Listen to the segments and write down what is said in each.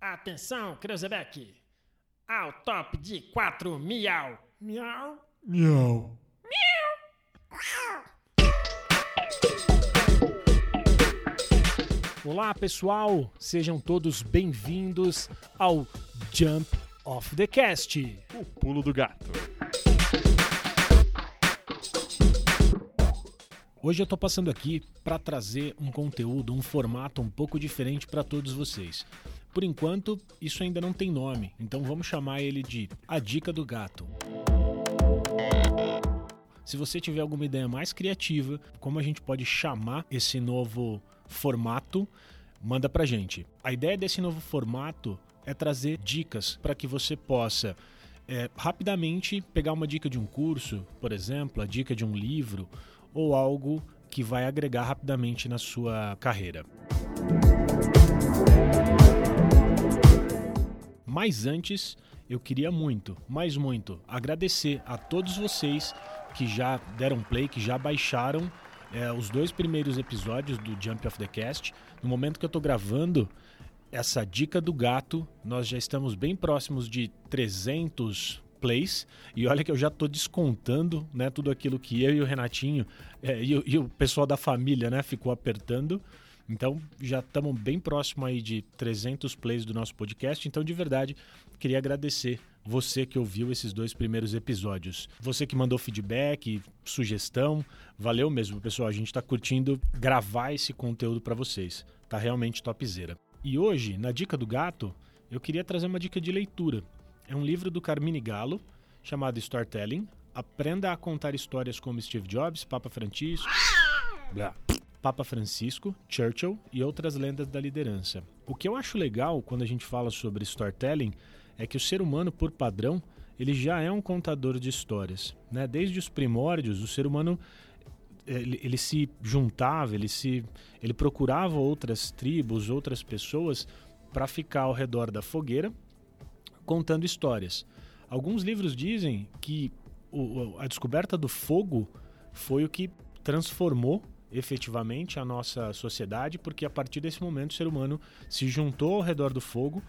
Atenção, Creuzebeck! Ao top de quatro miau! Miau! Miau. Olá pessoal, sejam todos bem-vindos ao Jump of the Cast. O pulo do gato. Hoje eu tô passando aqui para trazer um conteúdo, um formato um pouco diferente para todos vocês. Por enquanto, isso ainda não tem nome, então vamos chamar ele de A Dica do Gato. Se você tiver alguma ideia mais criativa, como a gente pode chamar esse novo formato, manda pra gente. A ideia desse novo formato é trazer dicas para que você possa é, rapidamente pegar uma dica de um curso, por exemplo, a dica de um livro ou algo que vai agregar rapidamente na sua carreira. Mas antes, eu queria muito, mas muito, agradecer a todos vocês que já deram play, que já baixaram é, os dois primeiros episódios do Jump of the Cast. No momento que eu estou gravando essa dica do gato, nós já estamos bem próximos de 300 plays e olha que eu já estou descontando né, tudo aquilo que eu e o Renatinho é, e, e, o pessoal da família né, ficou apertando. Então já estamos bem próximo aí de 300 plays do nosso podcast. Então de verdade queria agradecer você que ouviu esses dois primeiros episódios. Você que mandou feedback, sugestão, valeu mesmo, pessoal. A gente está curtindo gravar esse conteúdo para vocês. Tá realmente topzera. E hoje, na dica do gato, eu queria trazer uma dica de leitura. É um livro do Carmine Gallo chamado Storytelling. Aprenda a contar histórias como Steve Jobs, Papa Francisco. Papa Francisco, Churchill e outras lendas da liderança. O que eu acho legal quando a gente fala sobre storytelling é que o ser humano, por padrão, ele já é um contador de histórias. Né? Desde os primórdios, o ser humano ele, ele, se juntava, ele se ele procurava outras tribos, outras pessoas para ficar ao redor da fogueira contando histórias. Alguns livros dizem que o, a descoberta do fogo foi o que transformou efetivamente a nossa sociedade, porque a partir desse momento o ser humano se juntou ao redor do fogo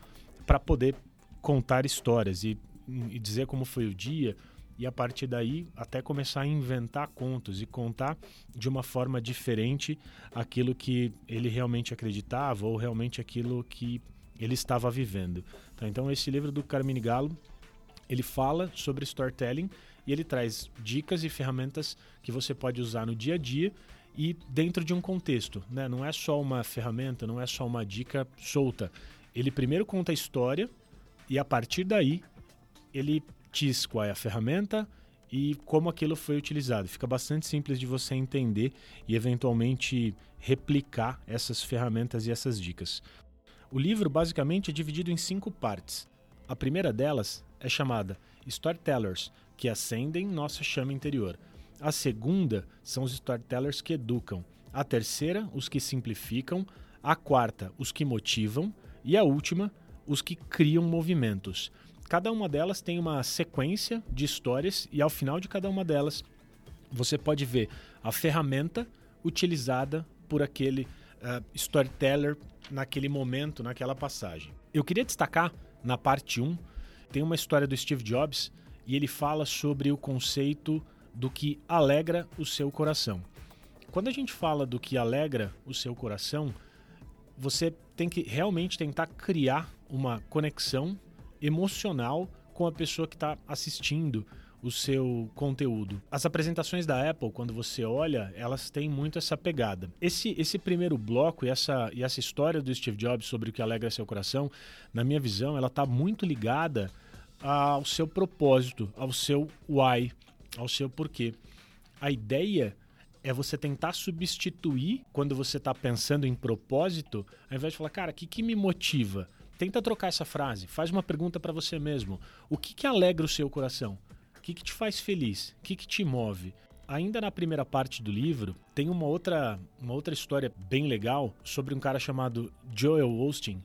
para poder contar histórias e, e, dizer como foi o dia e a partir daí até começar a inventar contos e contar de uma forma diferente aquilo que ele realmente acreditava ou realmente aquilo que ele estava vivendo. Tá? Então esse livro do Carmine Gallo ele fala sobre storytelling e ele traz dicas e ferramentas que você pode usar no dia a dia e dentro de um contexto, né? Não é só uma ferramenta, não é só uma dica solta. Ele primeiro conta a história e a partir daí ele diz qual é a ferramenta e como aquilo foi utilizado. Fica bastante simples de você entender e eventualmente replicar essas ferramentas e essas dicas. O livro basicamente é dividido em cinco partes. A primeira delas é chamada Storytellers, que acendem nossa chama interior. A segunda são os storytellers que educam. A terceira, os que simplificam. A quarta, os que motivam. E a última, os que criam movimentos. Cada uma delas tem uma sequência de histórias e ao final de cada uma delas você pode ver a ferramenta utilizada por aquele uh, storyteller naquele momento, naquela passagem. Eu queria destacar na parte 1, tem uma história do Steve Jobs e ele fala sobre o conceito do que alegra o seu coração. Quando a gente fala do que alegra o seu coração, você tem que realmente tentar criar uma conexão emocional com a pessoa que está assistindo o seu conteúdo. As apresentações da Apple, quando você olha, elas têm muito essa pegada. Esse, esse primeiro bloco e essa, e essa história do Steve Jobs sobre o que alegra seu coração, na minha visão, ela está muito ligada ao seu propósito, ao seu why, ao seu porquê. A ideia é você tentar substituir quando você está pensando em propósito, ao invés de falar, cara, o que, que me motiva? Tenta trocar essa frase, faz uma pergunta para você mesmo. O que, que alegra o seu coração? O que, que te faz feliz? O que, que te move? Ainda na primeira parte do livro, tem uma outra, uma outra história bem legal sobre um cara chamado Joel Osteen.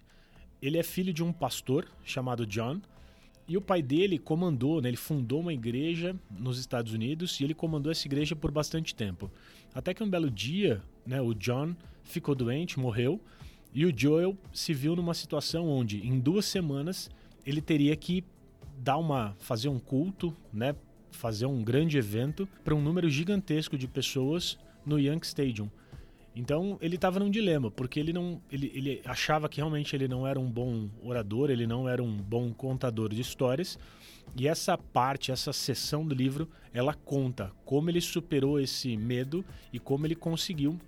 Ele é filho de um pastor chamado John, e o pai dele comandou, né, ele fundou uma igreja nos Estados Unidos e ele comandou essa igreja por bastante tempo. Até que um belo dia, né, o John ficou doente, morreu, E o Joel se viu numa situação onde, em duas semanas, ele teria que dar uma, fazer um culto, né, fazer um grande evento para um número gigantesco de pessoas no Yankee Stadium. Então ele estava num dilema, porque ele não, ele, ele achava que realmente ele não era um bom orador, ele não era um bom contador de histórias. E essa parte, essa seção do livro, ela conta como ele superou esse medo e como ele conseguiu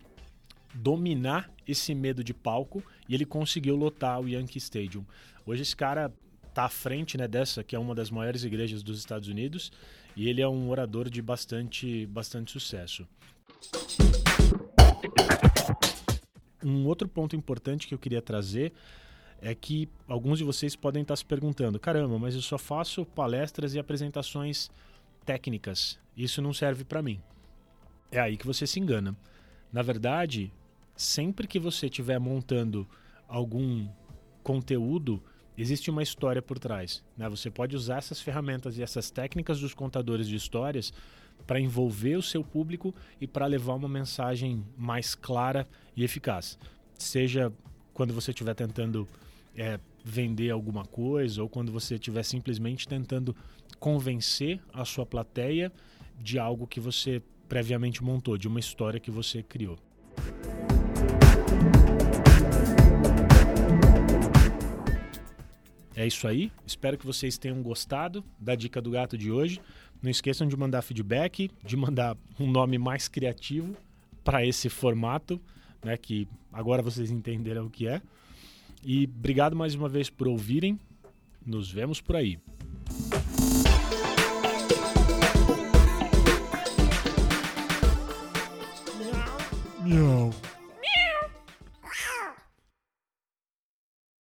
dominar esse medo de palco e ele conseguiu lotar o Yankee Stadium. Hoje esse cara está à frente né, dessa, que é uma das maiores igrejas dos Estados Unidos, e ele é um orador de bastante, bastante sucesso. Um outro ponto importante que eu queria trazer é que alguns de vocês podem estar se perguntando: caramba, mas eu só faço palestras e apresentações técnicas, isso não serve para mim. É aí que você se engana. Na verdade, sempre que você estiver montando algum conteúdo, existe uma história por trás. Né? Você pode usar essas ferramentas e essas técnicas dos contadores de histórias para envolver o seu público e para levar uma mensagem mais clara e eficaz. Seja quando você estiver tentando é, vender alguma coisa ou quando você estiver simplesmente tentando convencer a sua plateia de algo que você previamente montou, de uma história que você criou. É isso aí. Espero que vocês tenham gostado da dica do gato de hoje. Não esqueçam de mandar feedback, de mandar um nome mais criativo para esse formato, né, que agora vocês entenderam o que é. E obrigado mais uma vez por ouvirem. Nos vemos por aí. Miau.